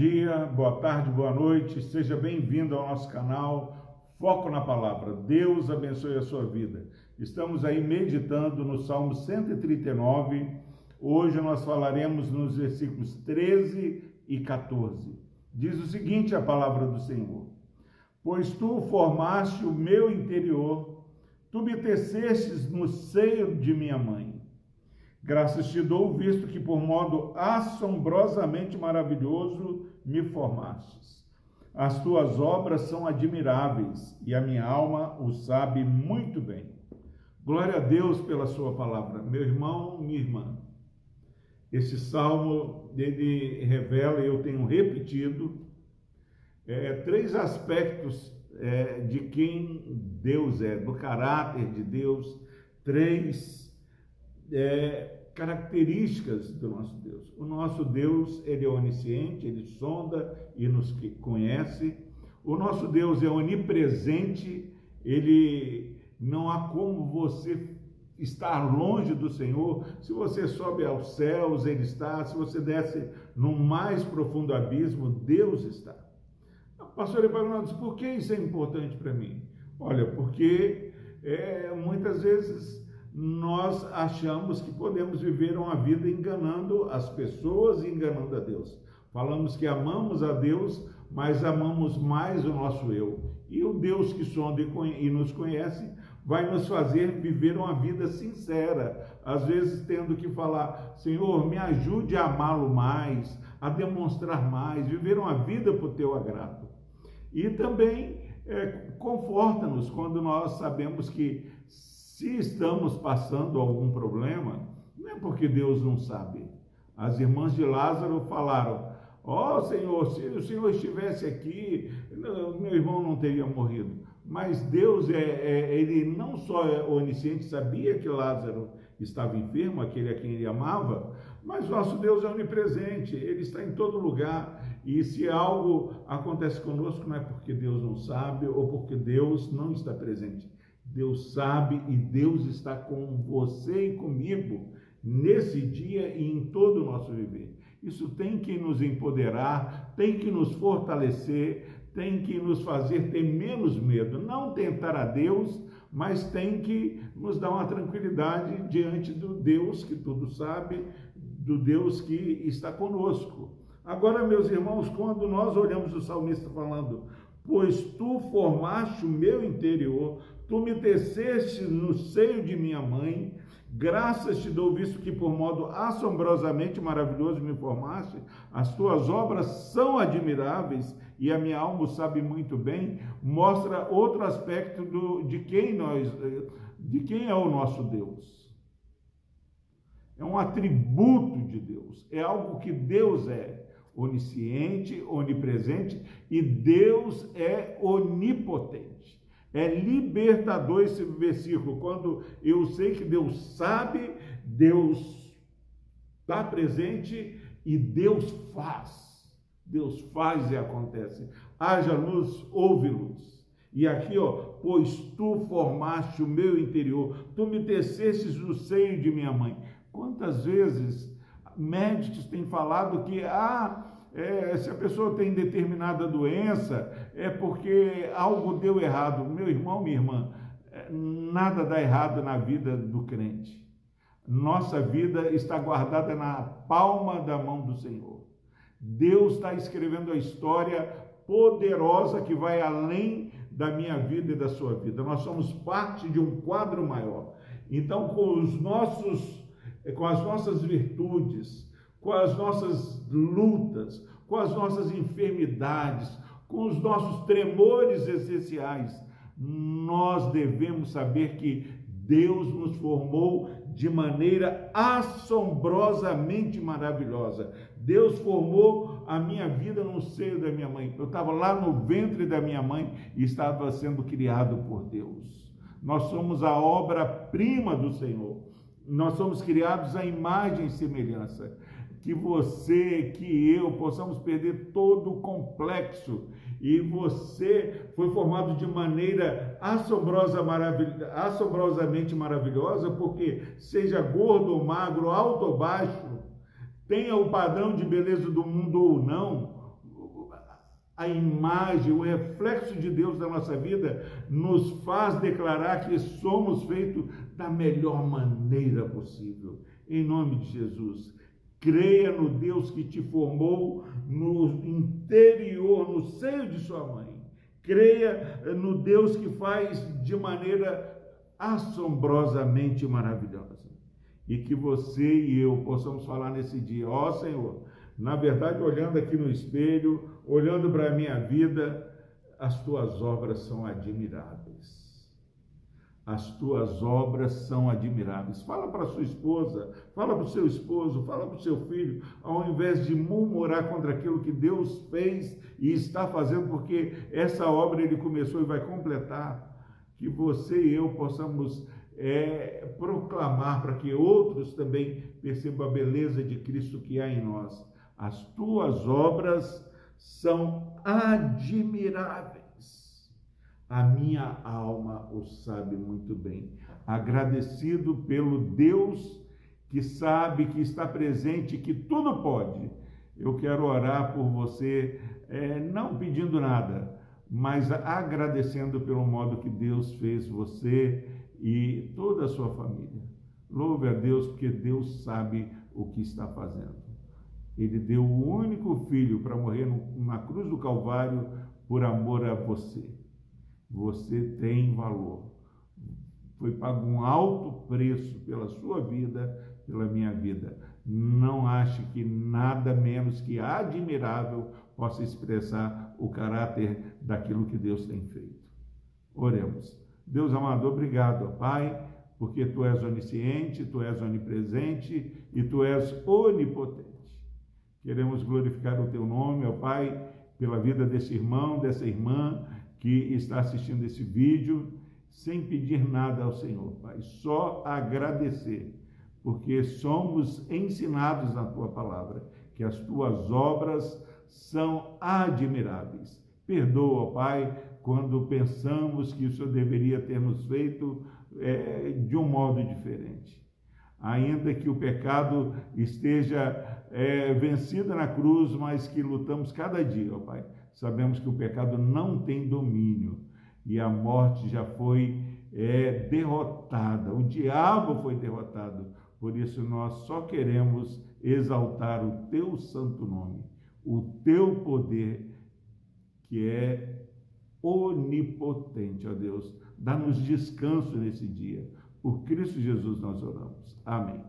dia, boa tarde, boa noite, seja bem-vindo ao nosso canal Foco na Palavra. Deus abençoe a sua vida. Estamos aí meditando no Salmo 139. Hoje nós falaremos nos versículos 13 e 14. Diz o seguinte a palavra do Senhor: Pois tu formaste o meu interior, tu me tecestes no seio de minha mãe. Graças te dou, visto que por modo assombrosamente maravilhoso me formastes. As tuas obras são admiráveis e a minha alma o sabe muito bem. Glória a Deus pela sua palavra. Meu irmão, minha irmã, esse salmo, ele revela, eu tenho repetido, é, três aspectos é, de quem Deus é, do caráter de Deus, três é, características do nosso Deus. O nosso Deus, ele é onisciente, ele sonda e nos conhece. O nosso Deus é onipresente, ele não há como você estar longe do Senhor. Se você sobe aos céus, ele está. Se você desce no mais profundo abismo, Deus está. Pastor Epagnaldo, por que isso é importante para mim? Olha, porque é, muitas vezes nós achamos que podemos viver uma vida enganando as pessoas e enganando a Deus. Falamos que amamos a Deus, mas amamos mais o nosso eu. E o Deus que sonda e nos conhece vai nos fazer viver uma vida sincera, às vezes tendo que falar: Senhor, me ajude a amá-lo mais, a demonstrar mais, viver uma vida por teu agrado. E também é, conforta-nos quando nós sabemos que se estamos passando algum problema, não é porque Deus não sabe. As irmãs de Lázaro falaram: Ó oh, Senhor, se o Senhor estivesse aqui, meu irmão não teria morrido. Mas Deus, é, é, ele não só é onisciente, sabia que Lázaro estava enfermo, aquele a quem ele amava, mas nosso Deus é onipresente, ele está em todo lugar. E se algo acontece conosco, não é porque Deus não sabe ou porque Deus não está presente. Deus sabe e Deus está com você e comigo nesse dia e em todo o nosso viver. Isso tem que nos empoderar, tem que nos fortalecer, tem que nos fazer ter menos medo. Não tentar a Deus, mas tem que nos dar uma tranquilidade diante do Deus que tudo sabe, do Deus que está conosco. Agora, meus irmãos, quando nós olhamos o salmista falando, pois tu formaste o meu interior, Tu me teceste no seio de minha mãe, graças te dou, visto que por modo assombrosamente maravilhoso me formaste, as tuas obras são admiráveis e a minha alma sabe muito bem, mostra outro aspecto do, de quem nós, de quem é o nosso Deus. É um atributo de Deus, é algo que Deus é onisciente, onipresente e Deus é onipotente. É libertador esse versículo, quando eu sei que Deus sabe, Deus está presente e Deus faz. Deus faz e acontece. Haja luz, houve luz. E aqui, ó, pois tu formaste o meu interior, tu me tecestes no seio de minha mãe. Quantas vezes médicos têm falado que, ah, é, se a pessoa tem determinada doença, é porque algo deu errado. Meu irmão, minha irmã, é, nada dá errado na vida do crente. Nossa vida está guardada na palma da mão do Senhor. Deus está escrevendo a história poderosa que vai além da minha vida e da sua vida. Nós somos parte de um quadro maior. Então, com os nossos, com as nossas virtudes, com as nossas lutas, com as nossas enfermidades, com os nossos tremores essenciais, nós devemos saber que Deus nos formou de maneira assombrosamente maravilhosa. Deus formou a minha vida no seio da minha mãe. Eu estava lá no ventre da minha mãe e estava sendo criado por Deus. Nós somos a obra-prima do Senhor. Nós somos criados à imagem e semelhança que você, que eu possamos perder todo o complexo. E você foi formado de maneira assombrosa, maravil... assombrosamente maravilhosa, porque seja gordo ou magro, alto ou baixo, tenha o padrão de beleza do mundo ou não, a imagem, o reflexo de Deus na nossa vida, nos faz declarar que somos feitos da melhor maneira possível. Em nome de Jesus. Creia no Deus que te formou no interior, no seio de sua mãe. Creia no Deus que faz de maneira assombrosamente maravilhosa. E que você e eu possamos falar nesse dia: Ó oh, Senhor, na verdade, olhando aqui no espelho, olhando para a minha vida, as tuas obras são admiráveis. As tuas obras são admiráveis. Fala para sua esposa, fala para o seu esposo, fala para o seu filho, ao invés de murmurar contra aquilo que Deus fez e está fazendo, porque essa obra ele começou e vai completar. Que você e eu possamos é, proclamar para que outros também percebam a beleza de Cristo que há em nós. As tuas obras são admiráveis. A minha alma o sabe muito bem. Agradecido pelo Deus que sabe que está presente, que tudo pode. Eu quero orar por você, é, não pedindo nada, mas agradecendo pelo modo que Deus fez você e toda a sua família. Louve a Deus, porque Deus sabe o que está fazendo. Ele deu o único filho para morrer na cruz do Calvário por amor a você. Você tem valor. Foi pago um alto preço pela sua vida, pela minha vida. Não ache que nada menos que admirável possa expressar o caráter daquilo que Deus tem feito. Oremos. Deus amado, obrigado, Pai, porque tu és onisciente, tu és onipresente e tu és onipotente. Queremos glorificar o teu nome, ó Pai, pela vida desse irmão, dessa irmã que está assistindo esse vídeo, sem pedir nada ao Senhor, Pai, só agradecer, porque somos ensinados na tua palavra que as tuas obras são admiráveis. Perdoa, Pai, quando pensamos que o Senhor deveria ter nos feito é, de um modo diferente. Ainda que o pecado esteja é, vencido na cruz, mas que lutamos cada dia, ó Pai. Sabemos que o pecado não tem domínio e a morte já foi é, derrotada, o diabo foi derrotado. Por isso nós só queremos exaltar o teu santo nome, o teu poder, que é onipotente, ó Deus. Dá-nos descanso nesse dia. Por Cristo Jesus nós oramos. Amém.